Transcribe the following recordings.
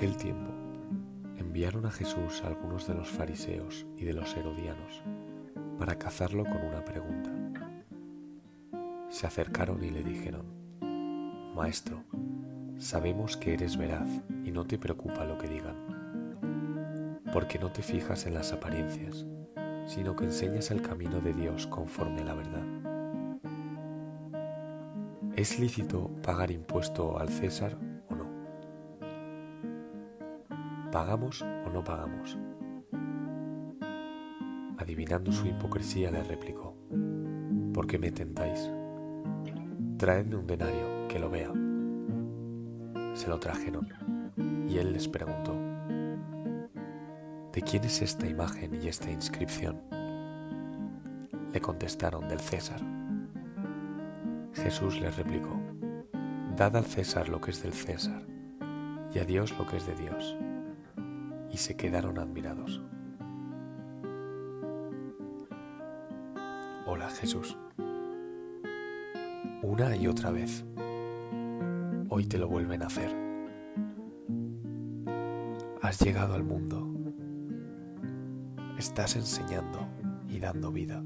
Aquel tiempo enviaron a Jesús algunos de los fariseos y de los herodianos para cazarlo con una pregunta. Se acercaron y le dijeron, Maestro, sabemos que eres veraz y no te preocupa lo que digan, porque no te fijas en las apariencias, sino que enseñas el camino de Dios conforme a la verdad. ¿Es lícito pagar impuesto al César ¿Pagamos o no pagamos? Adivinando su hipocresía le replicó, ¿por qué me tentáis? Traedme un denario, que lo vea. Se lo trajeron, y él les preguntó, ¿de quién es esta imagen y esta inscripción? Le contestaron, del César. Jesús les replicó, Dad al César lo que es del César, y a Dios lo que es de Dios. Y se quedaron admirados. Hola Jesús. Una y otra vez. Hoy te lo vuelven a hacer. Has llegado al mundo. Estás enseñando y dando vida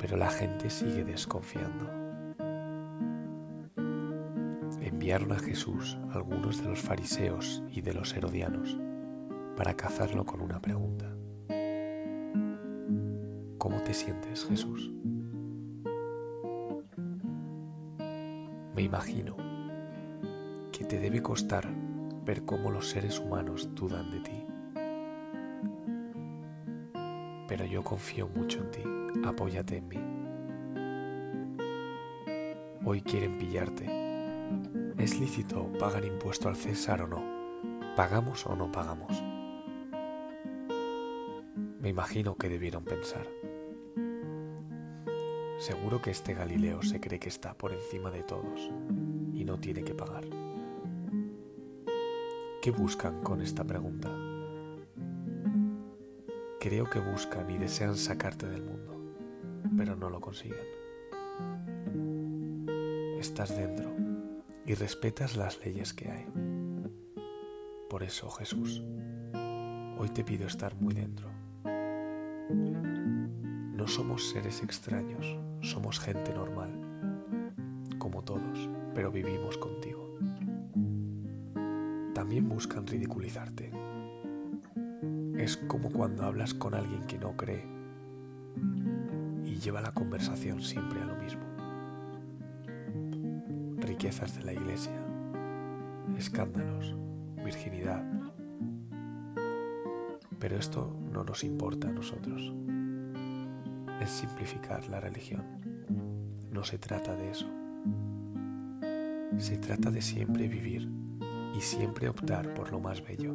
pero la gente sigue desconfiando. Enviaron a Jesús algunos de los fariseos y de los herodianos para cazarlo con una pregunta. ¿Cómo te sientes, Jesús? Me imagino que te debe costar ver cómo los seres humanos dudan de ti. Pero yo confío mucho en ti apóyate en mí. Hoy quieren pillarte. ¿Es lícito pagar impuesto al César o no? ¿Pagamos o no pagamos? Me imagino que debieron pensar. Seguro que este Galileo se cree que está por encima de todos y no tiene que pagar. ¿Qué buscan con esta pregunta? Creo que buscan y desean sacarte del mundo pero no lo consiguen. Estás dentro y respetas las leyes que hay. Por eso, Jesús, hoy te pido estar muy dentro. No somos seres extraños, somos gente normal, como todos, pero vivimos contigo. También buscan ridiculizarte. Es como cuando hablas con alguien que no cree lleva la conversación siempre a lo mismo. Riquezas de la iglesia, escándalos, virginidad. Pero esto no nos importa a nosotros. Es simplificar la religión. No se trata de eso. Se trata de siempre vivir y siempre optar por lo más bello.